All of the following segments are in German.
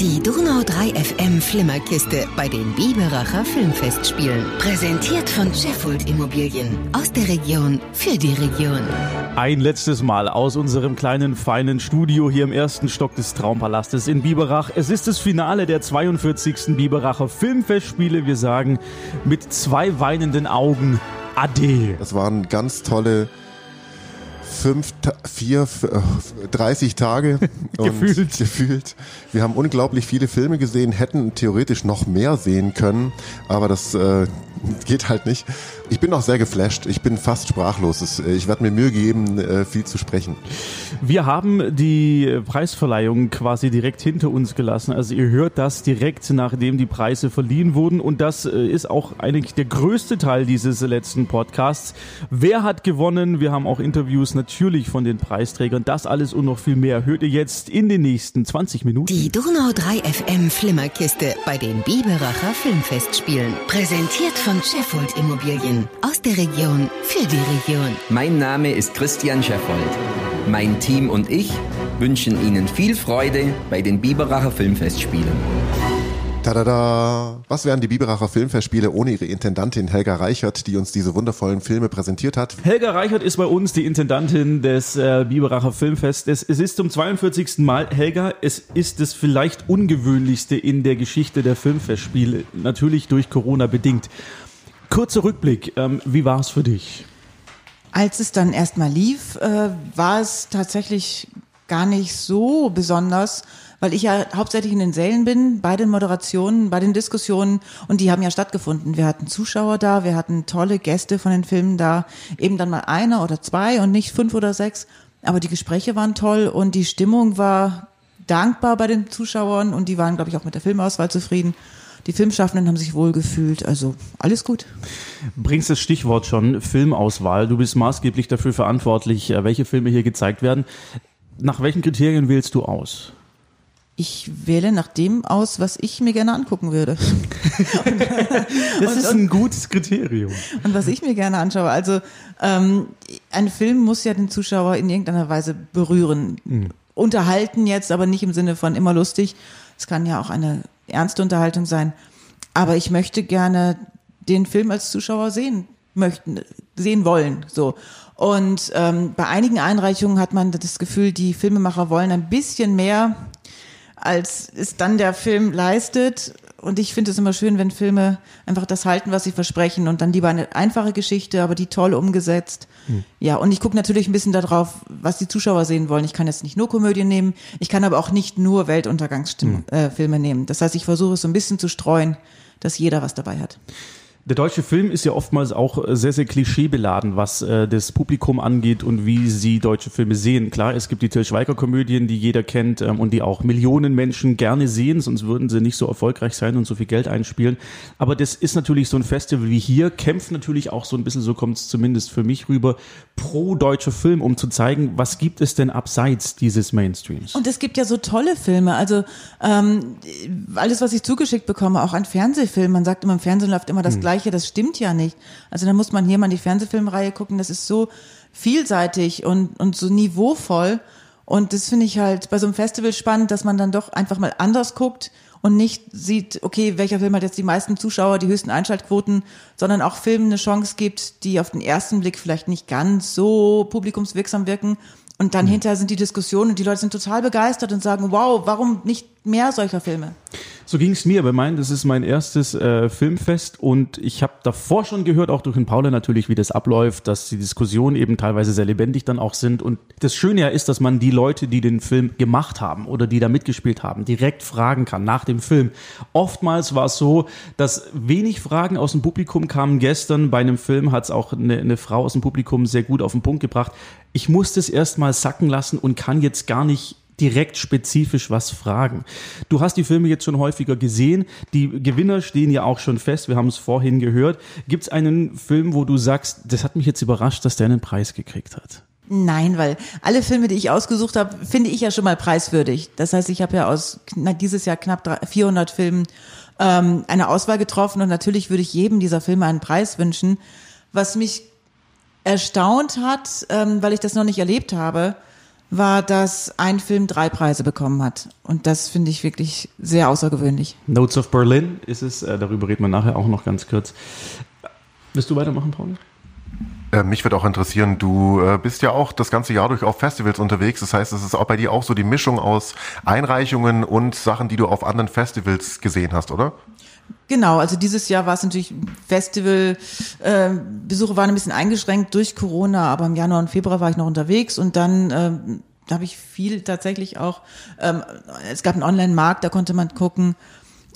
Die Donau 3 FM Flimmerkiste bei den Biberacher Filmfestspielen. Präsentiert von Sheffield Immobilien. Aus der Region für die Region. Ein letztes Mal aus unserem kleinen, feinen Studio hier im ersten Stock des Traumpalastes in Biberach. Es ist das Finale der 42. Biberacher Filmfestspiele. Wir sagen mit zwei weinenden Augen Ade. Das waren ganz tolle fünf, vier, 30 äh, Tage. gefühlt. gefühlt. Wir haben unglaublich viele Filme gesehen, hätten theoretisch noch mehr sehen können, aber das äh, geht halt nicht. Ich bin auch sehr geflasht. Ich bin fast sprachlos. Äh, ich werde mir Mühe geben, äh, viel zu sprechen. Wir haben die Preisverleihung quasi direkt hinter uns gelassen. Also ihr hört das direkt, nachdem die Preise verliehen wurden. Und das äh, ist auch eigentlich der größte Teil dieses letzten Podcasts. Wer hat gewonnen? Wir haben auch Interviews natürlich von den Preisträgern. Das alles und noch viel mehr hört ihr jetzt in den nächsten 20 Minuten. Die Donau 3 FM Flimmerkiste bei den Biberacher Filmfestspielen. Präsentiert von Sheffield Immobilien. Aus der Region für die Region. Mein Name ist Christian Scheffold. Mein Team und ich wünschen Ihnen viel Freude bei den Biberacher Filmfestspielen. Tada! Was wären die Biberacher Filmfestspiele ohne ihre Intendantin Helga Reichert, die uns diese wundervollen Filme präsentiert hat? Helga Reichert ist bei uns die Intendantin des äh, Biberacher Filmfestes. Es ist zum 42. Mal. Helga, es ist das vielleicht ungewöhnlichste in der Geschichte der Filmfestspiele, natürlich durch Corona bedingt. Kurzer Rückblick, ähm, wie war es für dich? Als es dann erstmal lief, äh, war es tatsächlich gar nicht so besonders, weil ich ja hauptsächlich in den Sälen bin, bei den Moderationen, bei den Diskussionen und die haben ja stattgefunden. Wir hatten Zuschauer da, wir hatten tolle Gäste von den Filmen da, eben dann mal einer oder zwei und nicht fünf oder sechs, aber die Gespräche waren toll und die Stimmung war dankbar bei den Zuschauern und die waren, glaube ich, auch mit der Filmauswahl zufrieden. Die Filmschaffenden haben sich wohl gefühlt, also alles gut. Bringst das Stichwort schon, Filmauswahl. Du bist maßgeblich dafür verantwortlich, äh, welche Filme hier gezeigt werden. Nach welchen Kriterien wählst du aus? Ich wähle nach dem aus, was ich mir gerne angucken würde. das und, ist ein gutes Kriterium. Und was ich mir gerne anschaue. Also ähm, ein Film muss ja den Zuschauer in irgendeiner Weise berühren. Mhm. Unterhalten jetzt, aber nicht im Sinne von immer lustig. Es kann ja auch eine ernste Unterhaltung sein. Aber ich möchte gerne den Film als Zuschauer sehen möchten, sehen wollen. So. Und ähm, bei einigen Einreichungen hat man das Gefühl, die Filmemacher wollen ein bisschen mehr, als es dann der Film leistet. Und ich finde es immer schön, wenn Filme einfach das halten, was sie versprechen und dann lieber eine einfache Geschichte, aber die toll umgesetzt. Hm. Ja, und ich gucke natürlich ein bisschen darauf, was die Zuschauer sehen wollen. Ich kann jetzt nicht nur Komödien nehmen, ich kann aber auch nicht nur Weltuntergangsfilme hm. äh, nehmen. Das heißt, ich versuche es so ein bisschen zu streuen, dass jeder was dabei hat. Der deutsche Film ist ja oftmals auch sehr, sehr klischeebeladen, was äh, das Publikum angeht und wie sie deutsche Filme sehen. Klar, es gibt die Til Schweiger-Komödien, die jeder kennt ähm, und die auch Millionen Menschen gerne sehen, sonst würden sie nicht so erfolgreich sein und so viel Geld einspielen. Aber das ist natürlich so ein Festival wie hier, kämpft natürlich auch so ein bisschen, so kommt es zumindest für mich rüber, pro deutscher Film, um zu zeigen, was gibt es denn abseits dieses Mainstreams. Und es gibt ja so tolle Filme, also ähm, alles, was ich zugeschickt bekomme, auch an Fernsehfilmen. Man sagt immer, im Fernsehen läuft immer das hm. Gleiche Gleiche, das stimmt ja nicht. Also da muss man hier mal die Fernsehfilmreihe gucken, das ist so vielseitig und, und so niveauvoll. Und das finde ich halt bei so einem Festival spannend, dass man dann doch einfach mal anders guckt und nicht sieht, okay, welcher Film hat jetzt die meisten Zuschauer, die höchsten Einschaltquoten, sondern auch Filmen eine Chance gibt, die auf den ersten Blick vielleicht nicht ganz so publikumswirksam wirken. Und dann mhm. hinterher sind die Diskussionen und die Leute sind total begeistert und sagen, wow, warum nicht mehr solcher Filme? So ging es mir bei meinen. Das ist mein erstes äh, Filmfest und ich habe davor schon gehört, auch durch den Paula natürlich, wie das abläuft, dass die Diskussionen eben teilweise sehr lebendig dann auch sind. Und das Schöne ja ist, dass man die Leute, die den Film gemacht haben oder die da mitgespielt haben, direkt fragen kann nach dem Film. Oftmals war es so, dass wenig Fragen aus dem Publikum kamen. Gestern bei einem Film hat es auch eine, eine Frau aus dem Publikum sehr gut auf den Punkt gebracht. Ich musste es erstmal sacken lassen und kann jetzt gar nicht direkt spezifisch was fragen. Du hast die Filme jetzt schon häufiger gesehen. Die Gewinner stehen ja auch schon fest. Wir haben es vorhin gehört. Gibt es einen Film, wo du sagst, das hat mich jetzt überrascht, dass der einen Preis gekriegt hat? Nein, weil alle Filme, die ich ausgesucht habe, finde ich ja schon mal preiswürdig. Das heißt, ich habe ja aus dieses Jahr knapp 400 Filmen ähm, eine Auswahl getroffen und natürlich würde ich jedem dieser Filme einen Preis wünschen. Was mich erstaunt hat, ähm, weil ich das noch nicht erlebt habe, war, dass ein Film drei Preise bekommen hat. Und das finde ich wirklich sehr außergewöhnlich. Notes of Berlin ist es, äh, darüber reden wir nachher auch noch ganz kurz. Willst du weitermachen, Paul? Äh, mich würde auch interessieren, du äh, bist ja auch das ganze Jahr durch auf Festivals unterwegs. Das heißt, es ist auch bei dir auch so die Mischung aus Einreichungen und Sachen, die du auf anderen Festivals gesehen hast, oder? Genau, also dieses Jahr war es natürlich Festival, äh, Besuche waren ein bisschen eingeschränkt durch Corona, aber im Januar und Februar war ich noch unterwegs und dann äh, habe ich viel tatsächlich auch, ähm, es gab einen Online-Markt, da konnte man gucken,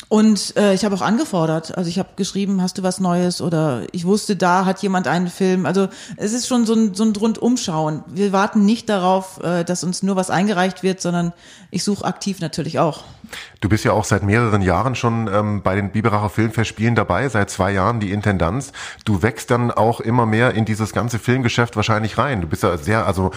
und äh, ich habe auch angefordert. Also ich habe geschrieben, hast du was Neues? Oder ich wusste, da hat jemand einen Film. Also es ist schon so ein, so ein Rundumschauen. Wir warten nicht darauf, äh, dass uns nur was eingereicht wird, sondern ich suche aktiv natürlich auch. Du bist ja auch seit mehreren Jahren schon ähm, bei den Biberacher Filmfestspielen dabei, seit zwei Jahren die Intendanz. Du wächst dann auch immer mehr in dieses ganze Filmgeschäft wahrscheinlich rein. Du bist ja sehr, also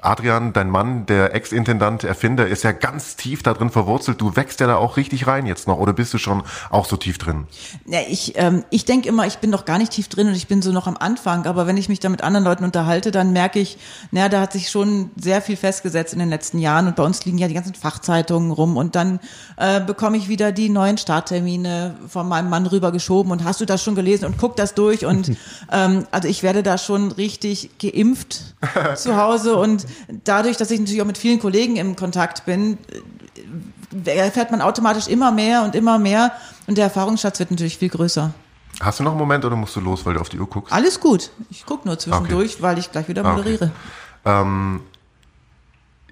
Adrian, dein Mann, der Ex-Intendant, Erfinder, ist ja ganz tief da drin verwurzelt. Du wächst ja da auch richtig rein jetzt noch oder bist du schon auch so tief drin? Ja, ich ähm, ich denke immer, ich bin noch gar nicht tief drin und ich bin so noch am Anfang. Aber wenn ich mich da mit anderen Leuten unterhalte, dann merke ich, naja, da hat sich schon sehr viel festgesetzt in den letzten Jahren und bei uns liegen ja die ganzen Fachzeitungen rum und dann äh, bekomme ich wieder die neuen Starttermine von meinem Mann rübergeschoben und hast du das schon gelesen und guck das durch und ähm, also ich werde da schon richtig geimpft zu Hause und dadurch, dass ich natürlich auch mit vielen Kollegen im Kontakt bin, äh, erfährt man automatisch immer mehr und immer mehr und der Erfahrungsschatz wird natürlich viel größer. Hast du noch einen Moment oder musst du los, weil du auf die Uhr guckst? Alles gut. Ich gucke nur zwischendurch, okay. weil ich gleich wieder moderiere. Okay. Ähm,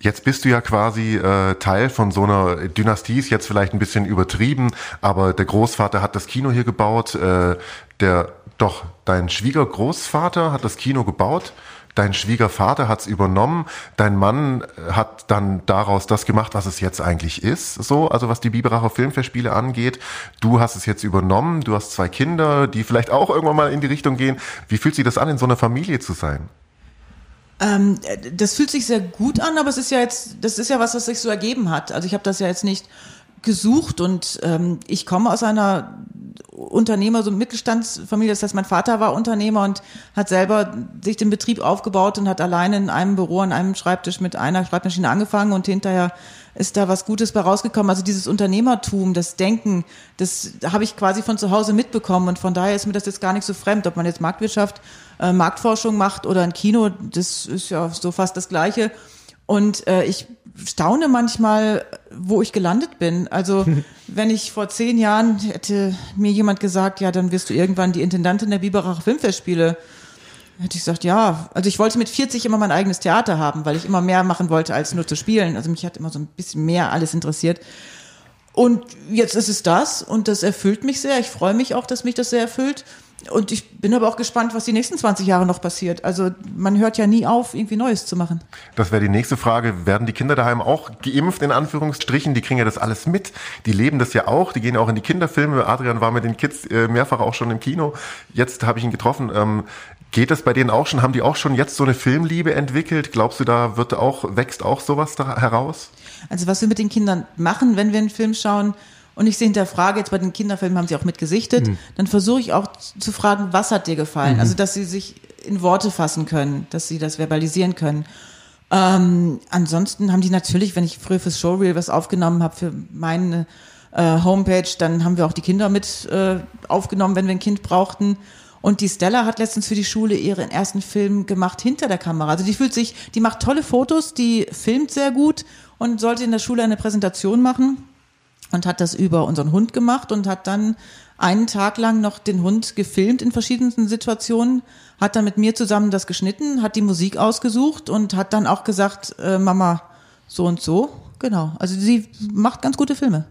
Jetzt bist du ja quasi äh, Teil von so einer Dynastie, ist jetzt vielleicht ein bisschen übertrieben, aber der Großvater hat das Kino hier gebaut, äh, der doch dein Schwiegergroßvater hat das Kino gebaut, dein Schwiegervater hat es übernommen, dein Mann hat dann daraus das gemacht, was es jetzt eigentlich ist, so, also was die Biberacher Filmfestspiele angeht. Du hast es jetzt übernommen, du hast zwei Kinder, die vielleicht auch irgendwann mal in die Richtung gehen. Wie fühlt sich das an, in so einer Familie zu sein? Ähm, das fühlt sich sehr gut an, aber es ist ja jetzt, das ist ja was, was sich so ergeben hat. Also ich habe das ja jetzt nicht gesucht und ähm, ich komme aus einer Unternehmer, so Mittelstandsfamilie. Das heißt, mein Vater war Unternehmer und hat selber sich den Betrieb aufgebaut und hat alleine in einem Büro, an einem Schreibtisch mit einer Schreibmaschine angefangen und hinterher ist da was Gutes bei rausgekommen. Also dieses Unternehmertum, das Denken, das habe ich quasi von zu Hause mitbekommen und von daher ist mir das jetzt gar nicht so fremd, ob man jetzt Marktwirtschaft, äh, Marktforschung macht oder ein Kino, das ist ja so fast das Gleiche. Und äh, ich staune manchmal, wo ich gelandet bin. Also wenn ich vor zehn Jahren hätte mir jemand gesagt, ja, dann wirst du irgendwann die Intendantin der Biberacher Filmfestspiele, hätte ich gesagt, ja. Also ich wollte mit 40 immer mein eigenes Theater haben, weil ich immer mehr machen wollte, als nur zu spielen. Also mich hat immer so ein bisschen mehr alles interessiert. Und jetzt ist es das und das erfüllt mich sehr. Ich freue mich auch, dass mich das sehr erfüllt. Und ich bin aber auch gespannt, was die nächsten 20 Jahre noch passiert. Also man hört ja nie auf, irgendwie Neues zu machen. Das wäre die nächste Frage. Werden die Kinder daheim auch geimpft, in Anführungsstrichen? Die kriegen ja das alles mit. Die leben das ja auch. Die gehen auch in die Kinderfilme. Adrian war mit den Kids äh, mehrfach auch schon im Kino. Jetzt habe ich ihn getroffen. Ähm, geht das bei denen auch schon? Haben die auch schon jetzt so eine Filmliebe entwickelt? Glaubst du, da wird auch, wächst auch sowas da heraus? Also was wir mit den Kindern machen, wenn wir einen Film schauen, und ich sie hinterfrage, jetzt bei den Kinderfilmen haben sie auch mitgesichtet, mhm. dann versuche ich auch zu fragen, was hat dir gefallen? Mhm. Also, dass sie sich in Worte fassen können, dass sie das verbalisieren können. Ähm, ansonsten haben die natürlich, wenn ich früher fürs Showreel was aufgenommen habe für meine äh, Homepage, dann haben wir auch die Kinder mit äh, aufgenommen, wenn wir ein Kind brauchten. Und die Stella hat letztens für die Schule ihren ersten Film gemacht hinter der Kamera. Also die fühlt sich, die macht tolle Fotos, die filmt sehr gut und sollte in der Schule eine Präsentation machen und hat das über unseren Hund gemacht und hat dann einen Tag lang noch den Hund gefilmt in verschiedensten Situationen, hat dann mit mir zusammen das geschnitten, hat die Musik ausgesucht und hat dann auch gesagt, äh, Mama, so und so. Genau. Also sie macht ganz gute Filme.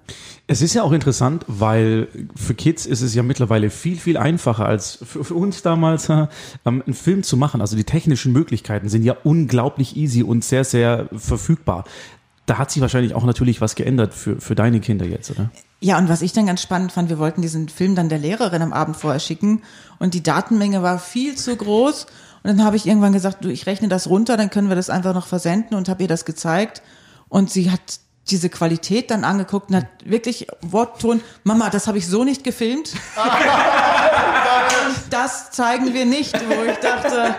Es ist ja auch interessant, weil für Kids ist es ja mittlerweile viel, viel einfacher als für, für uns damals, äh, einen Film zu machen. Also die technischen Möglichkeiten sind ja unglaublich easy und sehr, sehr verfügbar da hat sich wahrscheinlich auch natürlich was geändert für, für deine Kinder jetzt, oder? Ja, und was ich dann ganz spannend fand, wir wollten diesen Film dann der Lehrerin am Abend vorher schicken und die Datenmenge war viel zu groß. Und dann habe ich irgendwann gesagt, du, ich rechne das runter, dann können wir das einfach noch versenden und habe ihr das gezeigt. Und sie hat diese Qualität dann angeguckt und hat wirklich Wortton, Mama, das habe ich so nicht gefilmt. das zeigen wir nicht, wo ich dachte,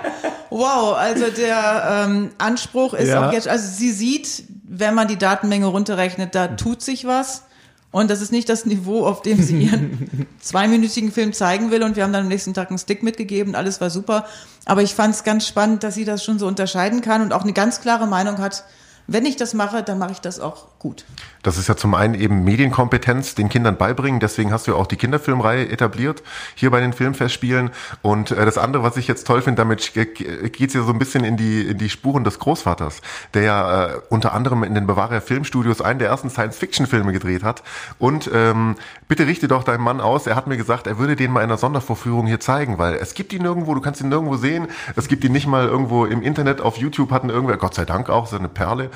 wow, also der ähm, Anspruch ist Ja. auch jetzt, also sie sieht, wenn man die Datenmenge runterrechnet, da tut sich was. Und das ist nicht das Niveau, auf dem sie ihren zweiminütigen Film zeigen will. Und wir haben dann am nächsten Tag einen Stick mitgegeben. Alles war super. Aber ich fand es ganz spannend, dass sie das schon so unterscheiden kann und auch eine ganz klare Meinung hat. Wenn ich das mache, dann mache ich das auch gut. Das ist ja zum einen eben Medienkompetenz den Kindern beibringen. Deswegen hast du ja auch die Kinderfilmreihe etabliert hier bei den Filmfestspielen. Und äh, das andere, was ich jetzt toll finde, damit geht es ja so ein bisschen in die, in die Spuren des Großvaters, der ja äh, unter anderem in den Bavaria Filmstudios einen der ersten Science-Fiction-Filme gedreht hat. Und ähm, bitte richte doch deinem Mann aus. Er hat mir gesagt, er würde den mal in einer Sondervorführung hier zeigen, weil es gibt ihn nirgendwo, du kannst ihn nirgendwo sehen. Es gibt ihn nicht mal irgendwo im Internet, auf YouTube hatten irgendwer, Gott sei Dank auch, so eine Perle.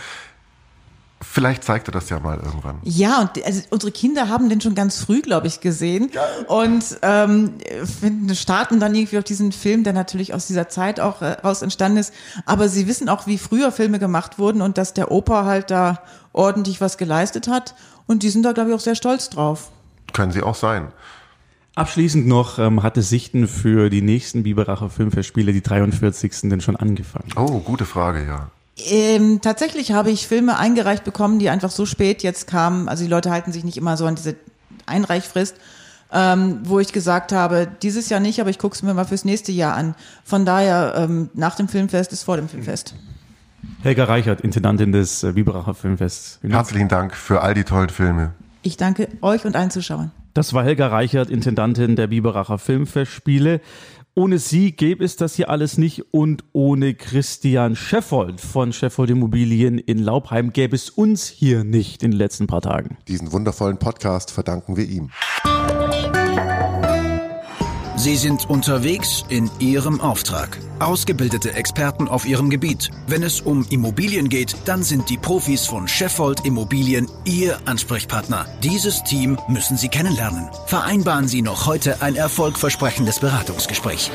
Vielleicht zeigt er das ja mal irgendwann. Ja, und also unsere Kinder haben den schon ganz früh, glaube ich, gesehen. Und ähm, finden, starten dann irgendwie auf diesen Film, der natürlich aus dieser Zeit auch äh, raus entstanden ist. Aber sie wissen auch, wie früher Filme gemacht wurden und dass der Opa halt da ordentlich was geleistet hat. Und die sind da, glaube ich, auch sehr stolz drauf. Können sie auch sein. Abschließend noch, ähm, hatte Sichten für die nächsten Biberacher Filmfestspiele, die 43. denn schon angefangen? Oh, gute Frage, ja. Ähm, tatsächlich habe ich Filme eingereicht bekommen, die einfach so spät jetzt kamen. Also die Leute halten sich nicht immer so an diese Einreichfrist, ähm, wo ich gesagt habe, dieses Jahr nicht, aber ich gucke es mir mal fürs nächste Jahr an. Von daher, ähm, nach dem Filmfest ist vor dem Filmfest. Helga Reichert, Intendantin des äh, Biberacher Filmfests. Herzlichen Dank für all die tollen Filme. Ich danke euch und allen Zuschauern. Das war Helga Reichert, Intendantin der Biberacher Filmfestspiele. Ohne sie gäbe es das hier alles nicht und ohne Christian Scheffold von Scheffold Immobilien in Laubheim gäbe es uns hier nicht in den letzten paar Tagen. Diesen wundervollen Podcast verdanken wir ihm. Sie sind unterwegs in Ihrem Auftrag. Ausgebildete Experten auf Ihrem Gebiet. Wenn es um Immobilien geht, dann sind die Profis von Sheffold Immobilien Ihr Ansprechpartner. Dieses Team müssen Sie kennenlernen. Vereinbaren Sie noch heute ein erfolgversprechendes Beratungsgespräch.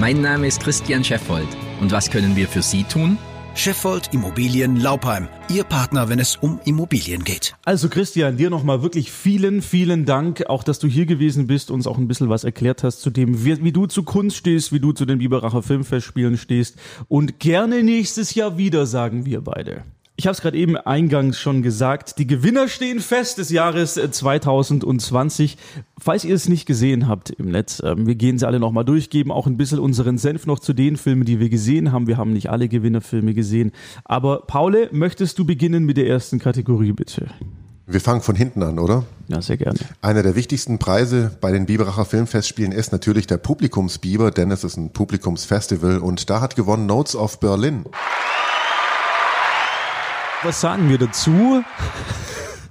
Mein Name ist Christian Scheffold. Und was können wir für Sie tun? Sheffold Immobilien Laubheim. Ihr Partner, wenn es um Immobilien geht. Also Christian, dir nochmal wirklich vielen, vielen Dank, auch dass du hier gewesen bist, uns auch ein bisschen was erklärt hast zu dem, wie, wie du zu Kunst stehst, wie du zu den Biberacher Filmfestspielen stehst und gerne nächstes Jahr wieder, sagen wir beide. Ich habe es gerade eben eingangs schon gesagt, die Gewinner stehen fest des Jahres äh, 2020. Falls ihr es nicht gesehen habt im Netz, ähm, wir gehen sie alle nochmal durch, geben auch ein bisschen unseren Senf noch zu den Filmen, die wir gesehen haben. Wir haben nicht alle Gewinnerfilme gesehen. Aber Paule, möchtest du beginnen mit der ersten Kategorie, bitte? Wir fangen von hinten an, oder? Ja, sehr gerne. Einer der wichtigsten Preise bei den Biberacher Filmfestspielen ist natürlich der Publikumsbiber, denn es ist ein Publikumsfestival und da hat gewonnen Notes of Berlin. Was sagen wir dazu?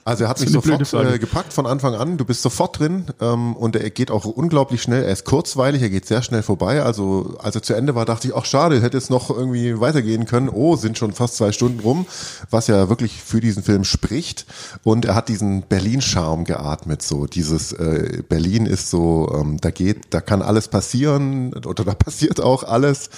Also er hat mich sofort äh, gepackt von Anfang an. Du bist sofort drin ähm, und er geht auch unglaublich schnell. Er ist kurzweilig, er geht sehr schnell vorbei. Also als er zu Ende war, dachte ich, ach schade, hätte es noch irgendwie weitergehen können. Oh, sind schon fast zwei Stunden rum, was ja wirklich für diesen Film spricht. Und er hat diesen Berlin-Charme geatmet. So dieses äh, Berlin ist so, ähm, da geht, da kann alles passieren oder da passiert auch alles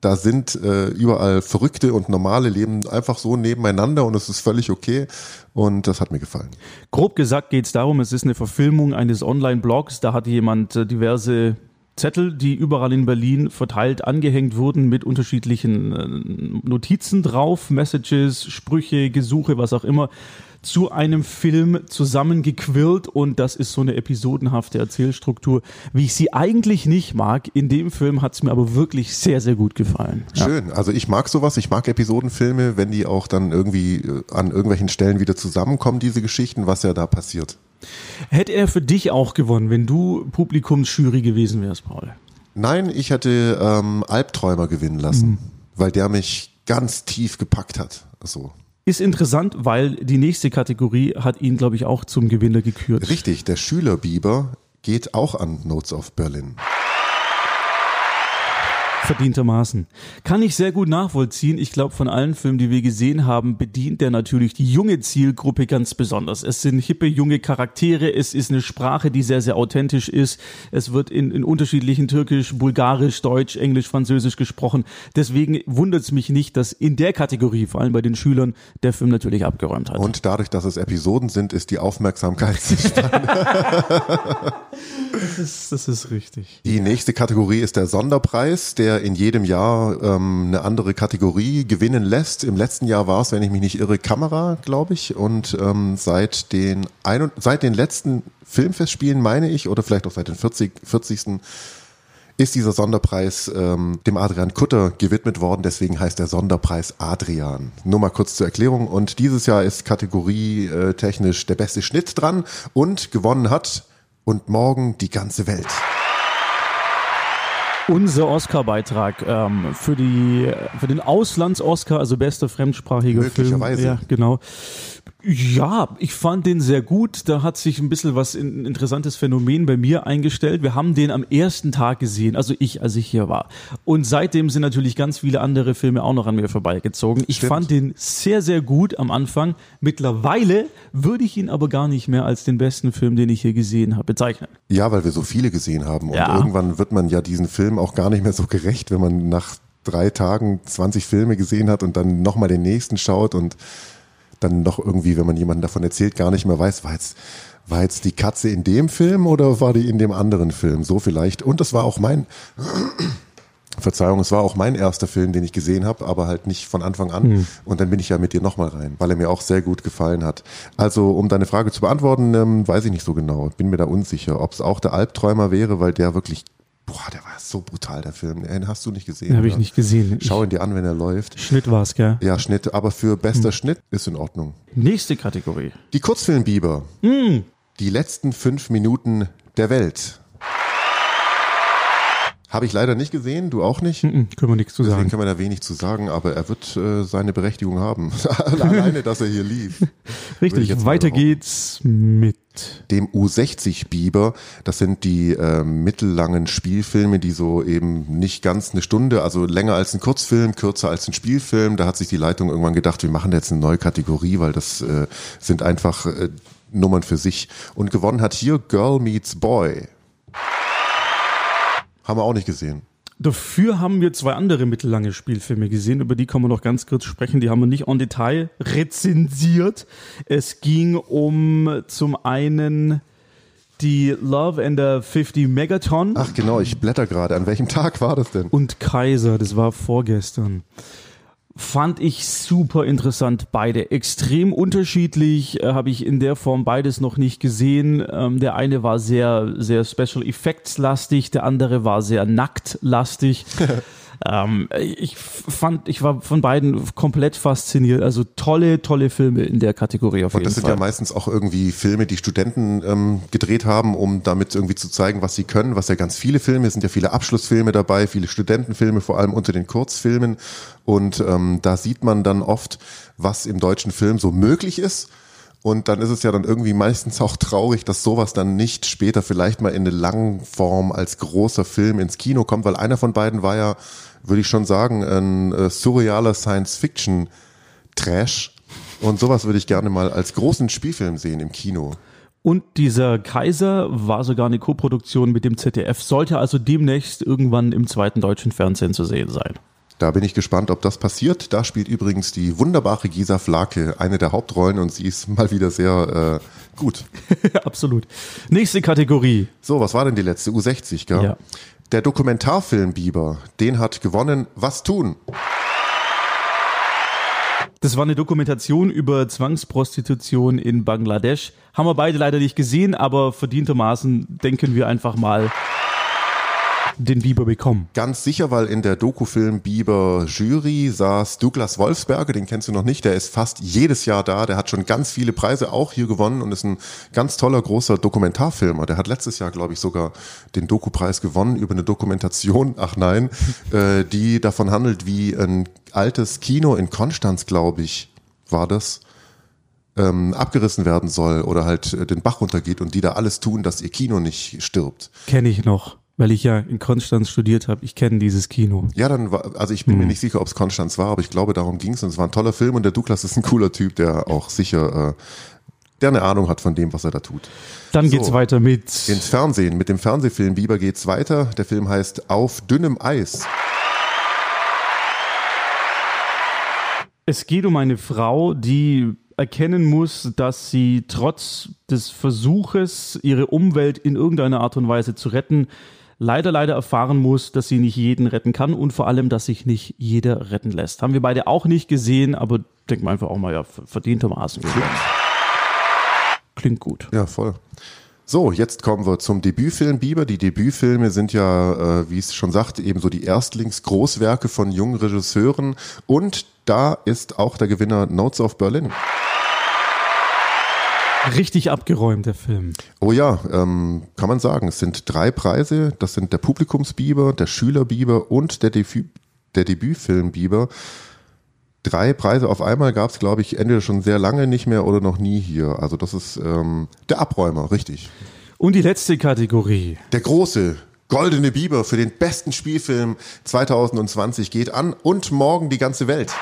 da sind äh, überall Verrückte und normale Leben einfach so nebeneinander und es ist völlig okay und das hat mir gefallen. Grob gesagt geht es darum, es ist eine Verfilmung eines Online-Blogs. Da hat jemand äh, diverse Zettel, die überall in Berlin verteilt angehängt wurden mit unterschiedlichen äh, Notizen drauf, Messages, Sprüche, Gesuche, was auch immer, zu einem Film zusammengequirlt und das ist so eine episodenhafte Erzählstruktur, wie ich sie eigentlich nicht mag. In dem Film hat es mir aber wirklich sehr, sehr gut gefallen. Ja. Schön. Also ich mag sowas. Ich mag Episodenfilme, wenn die auch dann irgendwie äh, an irgendwelchen Stellen wieder zusammenkommen, diese Geschichten, was ja da passiert. Hätte er für dich auch gewonnen, wenn du Publikumsjury gewesen wärst, Paul? Nein, ich hätte ähm, Albträumer gewinnen lassen, Mhm. weil der mich ganz tief gepackt hat. So. Ist interessant, weil die nächste Kategorie hat ihn, glaube ich, auch zum Gewinner gekürt. Richtig, der Schülerbiber geht auch an Notes of Berlin. Verdientermaßen. Kann ich sehr gut nachvollziehen. Ich glaube, von allen Filmen, die wir gesehen haben, bedient der natürlich die junge Zielgruppe ganz besonders. Es sind hippe, junge Charaktere. Es ist eine Sprache, die sehr, sehr authentisch ist. Es wird in, in unterschiedlichen Türkisch, Bulgarisch, Deutsch, Englisch, Französisch gesprochen. Deswegen wundert es mich nicht, dass in der Kategorie, vor allem bei den Schülern, der Film natürlich abgeräumt hat. Und dadurch, dass es Episoden sind, ist die Aufmerksamkeit Das ist, das ist richtig. Die nächste Kategorie ist der Sonderpreis, der in jedem Jahr ähm, eine andere Kategorie gewinnen lässt. Im letzten Jahr war es, wenn ich mich nicht irre, Kamera, glaube ich. Und ähm, seit den ein, seit den letzten Filmfestspielen, meine ich, oder vielleicht auch seit den 40, 40 ist dieser Sonderpreis ähm, dem Adrian Kutter gewidmet worden. Deswegen heißt der Sonderpreis Adrian. Nur mal kurz zur Erklärung. Und dieses Jahr ist Kategorie äh, technisch der beste Schnitt dran und gewonnen hat und morgen die ganze Welt. Unser Oscar-Beitrag ähm, für die für den Auslands-Oscar, also bester fremdsprachiger Film. Möglicherweise. Ja, genau. Ja, ich fand den sehr gut. Da hat sich ein bisschen was ein interessantes Phänomen bei mir eingestellt. Wir haben den am ersten Tag gesehen, also ich, als ich hier war. Und seitdem sind natürlich ganz viele andere Filme auch noch an mir vorbeigezogen. Ich Stimmt. fand den sehr, sehr gut am Anfang. Mittlerweile würde ich ihn aber gar nicht mehr als den besten Film, den ich hier gesehen habe, bezeichnen. Ja, weil wir so viele gesehen haben. Und Ja. irgendwann wird man ja diesen Film auch gar nicht mehr so gerecht, wenn man nach drei Tagen 20 Filme gesehen hat und dann nochmal den nächsten schaut und dann noch irgendwie, wenn man jemandem davon erzählt, gar nicht mehr weiß, war jetzt, war jetzt die Katze in dem Film oder war die in dem anderen Film? So vielleicht. Und das war auch mein, Verzeihung, es war auch mein erster Film, den ich gesehen habe, aber halt nicht von Anfang an. Und dann bin ich ja mit dir nochmal rein, weil er mir auch sehr gut gefallen hat. Also, um deine Frage zu beantworten, ähm, weiß ich nicht so genau. Bin mir da unsicher, ob es auch der Albträumer wäre, weil der wirklich, boah, der war so brutal, der Film. Den hast du nicht gesehen. Den habe ich nicht gesehen. Schau ihn dir an, wenn er läuft. Schnitt war's, gell? Ja, Schnitt, aber für bester Schnitt ist in Ordnung. Nächste Kategorie. Die Kurzfilmbiber. Die letzten fünf Minuten der Welt. Habe ich leider nicht gesehen, du auch nicht. Mhm, können wir nichts zu Deswegen sagen. kann man da wenig zu sagen, aber er wird äh, seine Berechtigung haben. Alleine, dass er hier lief. Richtig, weiter geht's mit Dem U60 Biber, das sind die äh, mittellangen Spielfilme, die so eben nicht ganz eine Stunde, also länger als ein Kurzfilm, kürzer als ein Spielfilm. Da hat sich die Leitung irgendwann gedacht, wir machen jetzt eine neue Kategorie, weil das äh, sind einfach äh, Nummern für sich. Und gewonnen hat hier Girl Meets Boy. Haben wir auch nicht gesehen. Dafür haben wir zwei andere mittellange Spielfilme gesehen, über die kann man noch ganz kurz sprechen. Die haben wir nicht en Detail rezensiert. Es ging um zum einen die Love and the 50 Megaton Ach genau, ich blätter gerade. An welchem Tag war das denn? und Kaiser, das war vorgestern. Fand ich super interessant, beide. Extrem unterschiedlich, äh, habe ich in der Form beides noch nicht gesehen. Ähm, der eine war sehr, sehr Special Effects lastig, der andere war sehr nackt lastig. ähm, ich fand, ich war von beiden komplett fasziniert. Also tolle, tolle Filme in der Kategorie auf Und jeden das sind Fall. ja meistens auch irgendwie Filme, die Studenten ähm, gedreht haben, um damit irgendwie zu zeigen, was sie können, was ja ganz viele Filme, es sind ja viele Abschlussfilme dabei, viele Studentenfilme, vor allem unter den Kurzfilmen. Und ähm, da sieht man dann oft, was im deutschen Film so möglich ist. Und dann ist es ja dann irgendwie meistens auch traurig, dass sowas dann nicht später vielleicht mal in eine langen Form als großer Film ins Kino kommt, weil einer von beiden war ja, würde ich schon sagen, ein äh, surrealer Science-Fiction-Trash. Und sowas würde ich gerne mal als großen Spielfilm sehen im Kino. Und dieser Kaiser war sogar eine Koproduktion mit dem ZDF, sollte also demnächst irgendwann im zweiten deutschen Fernsehen zu sehen sein. Da bin ich gespannt, ob das passiert. Da spielt übrigens die wunderbare Gisa Flake eine der Hauptrollen und sie ist mal wieder sehr äh, gut. Absolut. Nächste Kategorie. So, was war denn die letzte? U60, gell? Ja. Der Dokumentarfilm Biber, den hat gewonnen Was tun? Das war eine Dokumentation über Zwangsprostitution in Bangladesch. Haben wir beide leider nicht gesehen, aber verdientermaßen denken wir einfach mal den Biber bekommen. Ganz sicher, weil in der Dokufilm Biber Jury saß Douglas Wolfsberger, den kennst du noch nicht, der ist fast jedes Jahr da, der hat schon ganz viele Preise auch hier gewonnen und ist ein ganz toller großer Dokumentarfilmer. Der hat letztes Jahr, glaube ich, sogar den Doku-Preis gewonnen über eine Dokumentation, ach nein, äh, die davon handelt, wie ein altes Kino in Konstanz, glaube ich, war das, ähm, abgerissen werden soll oder halt äh, den Bach runtergeht und die da alles tun, dass ihr Kino nicht stirbt. Kenne ich noch, weil ich ja in Konstanz studiert habe. Ich kenne dieses Kino. Ja, dann war, also ich bin mir nicht sicher, ob es Konstanz war, aber ich glaube, darum ging es und es war ein toller Film und der Douglas ist ein cooler Typ, der auch sicher, äh, der eine Ahnung hat von dem, was er da tut. Dann So. geht's weiter mit Ins Fernsehen, mit dem Fernsehfilm Biber geht's weiter. Der Film heißt Auf dünnem Eis. Es geht um eine Frau, die erkennen muss, dass sie trotz des Versuches, ihre Umwelt in irgendeiner Art und Weise zu retten, leider, leider erfahren muss, dass sie nicht jeden retten kann und vor allem, dass sich nicht jeder retten lässt. Haben wir beide auch nicht gesehen, aber denken wir einfach auch mal, ja, verdientermaßen. Klingt gut. Ja, voll. So, jetzt kommen wir zum Debütfilm Biber. Die Debütfilme sind ja, äh, wie es schon sagte, eben so die Erstlingsgroßwerke von jungen Regisseuren. Und da ist auch der Gewinner Notes of Berlin. Richtig abgeräumt, der Film. Oh ja, ähm, kann man sagen. Es sind drei Preise. Das sind der Publikumsbiber, der Schülerbiber und der, Debü der Debütfilm Biber drei Preise auf einmal gab es, glaube ich, entweder schon sehr lange nicht mehr oder noch nie hier. Also das ist ähm, der Abräumer, richtig. Und die letzte Kategorie. Der große Goldene Biber für den besten Spielfilm 2020 geht an und morgen die ganze Welt.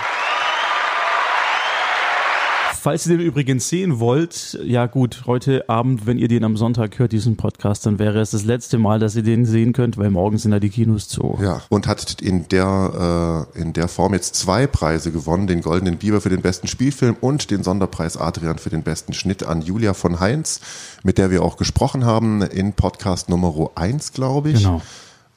Falls ihr den übrigens sehen wollt, ja gut, heute Abend, wenn ihr den am Sonntag hört, diesen Podcast, dann wäre es das letzte Mal, dass ihr den sehen könnt, weil morgen sind ja die Kinos zu. Ja, und hat in der, äh, in der Form jetzt zwei Preise gewonnen, den Goldenen Biber für den besten Spielfilm und den Sonderpreis Adrian für den besten Schnitt an Julia von Heinz, mit der wir auch gesprochen haben in Podcast Nummer 1, glaube ich. Genau.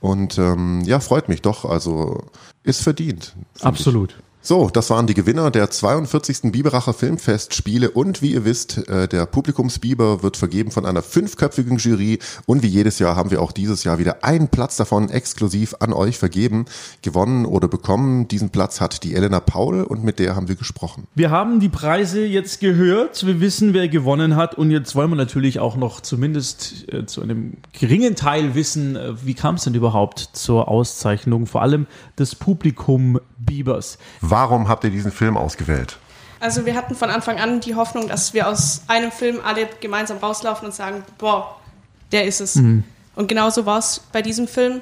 Und ähm, ja, freut mich doch. Also ist verdient. Absolut. Ich. So, das waren die Gewinner der 42. Biberacher Filmfestspiele und wie ihr wisst, äh, der Publikumsbiber wird vergeben von einer fünfköpfigen Jury und wie jedes Jahr haben wir auch dieses Jahr wieder einen Platz davon exklusiv an euch vergeben. Gewonnen oder bekommen diesen Platz hat die Elena Paul und mit der haben wir gesprochen. Wir haben die Preise jetzt gehört, wir wissen, wer gewonnen hat und jetzt wollen wir natürlich auch noch zumindest äh, zu einem geringen Teil wissen, äh, wie kam es denn überhaupt zur Auszeichnung, vor allem des Publikum Bibers. Warum habt ihr diesen Film ausgewählt? Also wir hatten von Anfang an die Hoffnung, dass wir aus einem Film alle gemeinsam rauslaufen und sagen, boah, der ist es. Mhm. Und genauso war es bei diesem Film.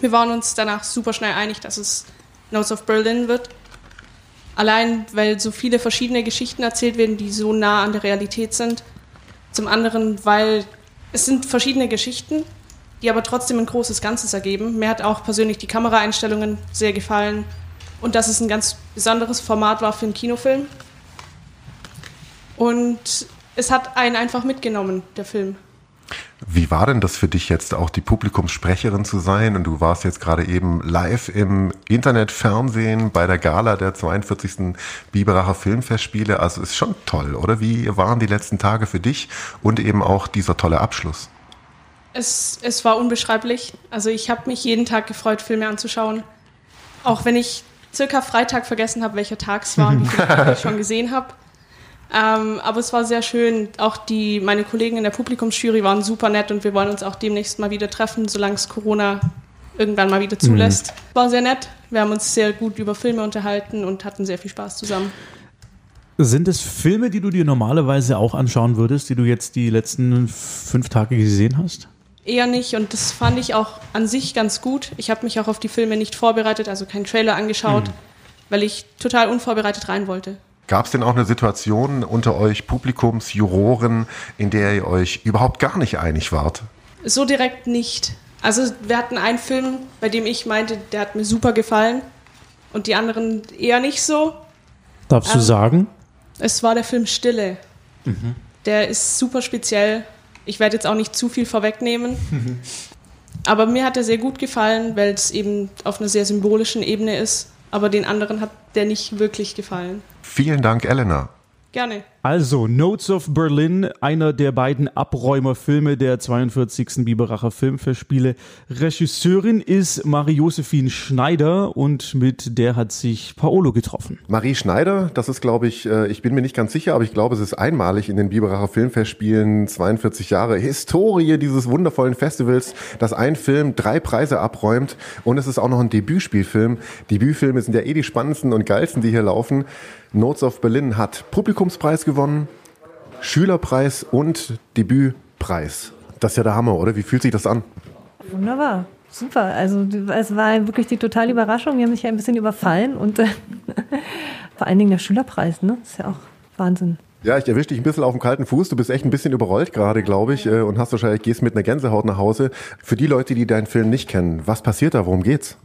Wir waren uns danach super schnell einig, dass es Notes of Berlin wird. Allein, weil so viele verschiedene Geschichten erzählt werden, die so nah an der Realität sind. Zum anderen, weil es sind verschiedene Geschichten, die aber trotzdem ein großes Ganzes ergeben. Mir hat auch persönlich die Kameraeinstellungen sehr gefallen und dass es ein ganz besonderes Format war für einen Kinofilm. Und es hat einen einfach mitgenommen, der Film. Wie war denn das für dich jetzt auch die Publikumssprecherin zu sein? Und du warst jetzt gerade eben live im Internetfernsehen bei der Gala der 42. Biberacher Filmfestspiele. Also ist schon toll, oder? Wie waren die letzten Tage für dich und eben auch dieser tolle Abschluss? Es, es war unbeschreiblich. Also ich habe mich jeden Tag gefreut, Filme anzuschauen. Auch wenn ich circa Freitag vergessen habe, welcher Tag es war, wie viele ich schon gesehen habe. Ähm, aber es war sehr schön. Auch die, meine Kollegen in der Publikumsjury waren super nett und wir wollen uns auch demnächst mal wieder treffen, solange es Corona irgendwann mal wieder zulässt. Mhm. War sehr nett. Wir haben uns sehr gut über Filme unterhalten und hatten sehr viel Spaß zusammen. Sind es Filme, die du dir normalerweise auch anschauen würdest, die du jetzt die letzten fünf Tage gesehen hast? Eher nicht und das fand ich auch an sich ganz gut. Ich habe mich auch auf die Filme nicht vorbereitet, also keinen Trailer angeschaut, mhm. weil ich total unvorbereitet rein wollte. Gab es denn auch eine Situation unter euch Publikumsjuroren, in der ihr euch überhaupt gar nicht einig wart? So direkt nicht. Also wir hatten einen Film, bei dem ich meinte, der hat mir super gefallen und die anderen eher nicht so. Darfst ähm, du sagen? Es war der Film Stille. Mhm. Der ist super speziell ich werde jetzt auch nicht zu viel vorwegnehmen. Aber mir hat er sehr gut gefallen, weil es eben auf einer sehr symbolischen Ebene ist. Aber den anderen hat der nicht wirklich gefallen. Vielen Dank, Elena. Gerne. Also, Notes of Berlin, einer der beiden Abräumerfilme der 42. Biberacher Filmfestspiele. Regisseurin ist Marie-Josephine Schneider und mit der hat sich Paolo getroffen. Marie Schneider, das ist, glaube ich, äh, ich bin mir nicht ganz sicher, aber ich glaube, es ist einmalig in den Biberacher Filmfestspielen 42 Jahre Historie dieses wundervollen Festivals, dass ein Film drei Preise abräumt und es ist auch noch ein Debütspielfilm. Debütfilme sind ja eh die spannendsten und geilsten, die hier laufen. Notes of Berlin hat Publikumspreis gewonnen, Schülerpreis und Debütpreis. Das ist ja der Hammer, oder? Wie fühlt sich das an? Wunderbar. Super. Also es war wirklich die totale Überraschung. Wir haben mich ein bisschen überfallen und äh, vor allen Dingen der Schülerpreis, ne? Das ist ja auch Wahnsinn. Ja, ich erwische dich ein bisschen auf dem kalten Fuß. Du bist echt ein bisschen überrollt gerade, glaube ich, äh, und hast wahrscheinlich gehst mit einer Gänsehaut nach Hause. Für die Leute, die deinen Film nicht kennen, was passiert da? Worum geht's?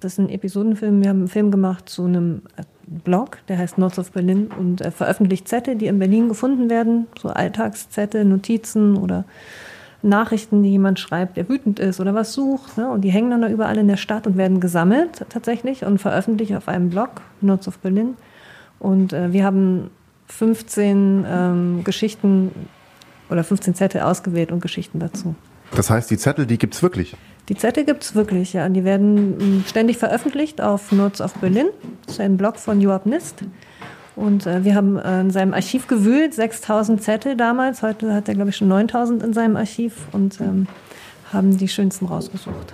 Das ist ein Episodenfilm. Wir haben einen Film gemacht zu einem Blog, der heißt North of Berlin und er veröffentlicht Zettel, die in Berlin gefunden werden, so Alltagszettel, Notizen oder Nachrichten, die jemand schreibt, der wütend ist oder was sucht. Ne? Und die hängen dann da überall in der Stadt und werden gesammelt tatsächlich und veröffentlicht auf einem Blog, Notes of Berlin. Und äh, wir haben 15 ähm, Geschichten oder 15 Zettel ausgewählt und Geschichten dazu. Das heißt, die Zettel, die gibt's wirklich? Die Zettel gibt's wirklich, ja. Die werden mh, ständig veröffentlicht auf Notes of Berlin. Das ist ein Blog von Joab Nist. Und äh, wir haben äh, in seinem Archiv gewühlt, 6000 Zettel damals. Heute hat er, glaube ich, schon 9000 in seinem Archiv und ähm, haben die schönsten rausgesucht.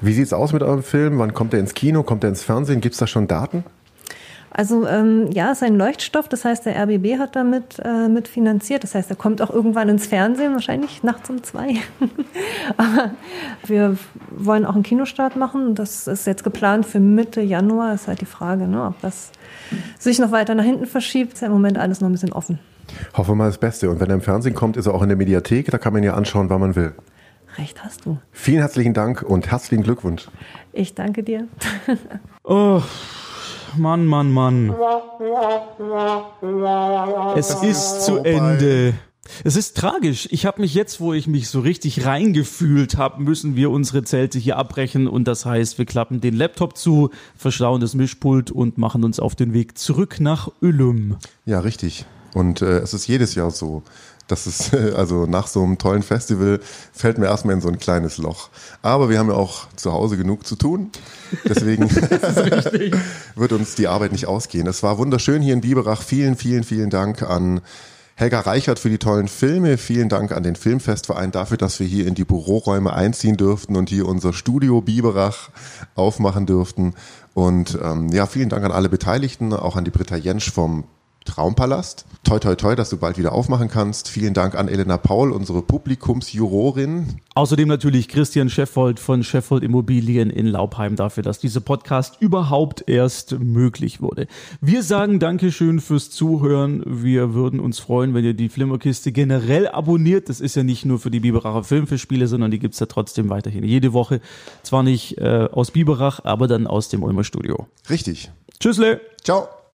Wie sieht's aus mit eurem Film? Wann kommt er ins Kino? Kommt er ins Fernsehen? Gibt's da schon Daten? Also ähm, ja, es ist ein Leuchtstoff, das heißt, der RBB hat damit äh, mit finanziert. Das heißt, er kommt auch irgendwann ins Fernsehen, wahrscheinlich nachts um zwei. Aber wir wollen auch einen Kinostart machen. Das ist jetzt geplant für Mitte Januar. Das ist halt die Frage, ne, ob das sich noch weiter nach hinten verschiebt. Ist ja im Moment alles noch ein bisschen offen. Hoffen wir mal das Beste. Und wenn er im Fernsehen kommt, ist er auch in der Mediathek. Da kann man ihn ja anschauen, wann man will. Recht hast du. Vielen herzlichen Dank und herzlichen Glückwunsch. Ich danke dir. Oh, Mann, Mann, Mann. Es ist zu Ende. Es ist tragisch. Ich habe mich jetzt, wo ich mich so richtig reingefühlt habe, müssen wir unsere Zelte hier abbrechen und das heißt, wir klappen den Laptop zu, verschlauen das Mischpult und machen uns auf den Weg zurück nach Ullum. Ja, richtig. Und äh, es ist jedes Jahr so. Das ist, also nach so einem tollen Festival fällt mir erstmal in so ein kleines Loch. Aber wir haben ja auch zu Hause genug zu tun. Deswegen wird uns die Arbeit nicht ausgehen. Es war wunderschön hier in Biberach. Vielen, vielen, vielen Dank an Helga Reichert für die tollen Filme. Vielen Dank an den Filmfestverein dafür, dass wir hier in die Büroräume einziehen durften und hier unser Studio Biberach aufmachen durften. Und ähm, ja, vielen Dank an alle Beteiligten, auch an die Britta Jensch vom Traumpalast. Toi, toi, toi, dass du bald wieder aufmachen kannst. Vielen Dank an Elena Paul, unsere Publikumsjurorin. Außerdem natürlich Christian Scheffold von Scheffold Immobilien in Laubheim dafür, dass dieser Podcast überhaupt erst möglich wurde. Wir sagen Dankeschön fürs Zuhören. Wir würden uns freuen, wenn ihr die Flimmerkiste generell abonniert. Das ist ja nicht nur für die Biberacher Filmfestspiele, sondern die gibt's ja trotzdem weiterhin jede Woche. Zwar nicht äh, aus Biberach, aber dann aus dem Ulmer Studio. Richtig. Tschüssle. Ciao.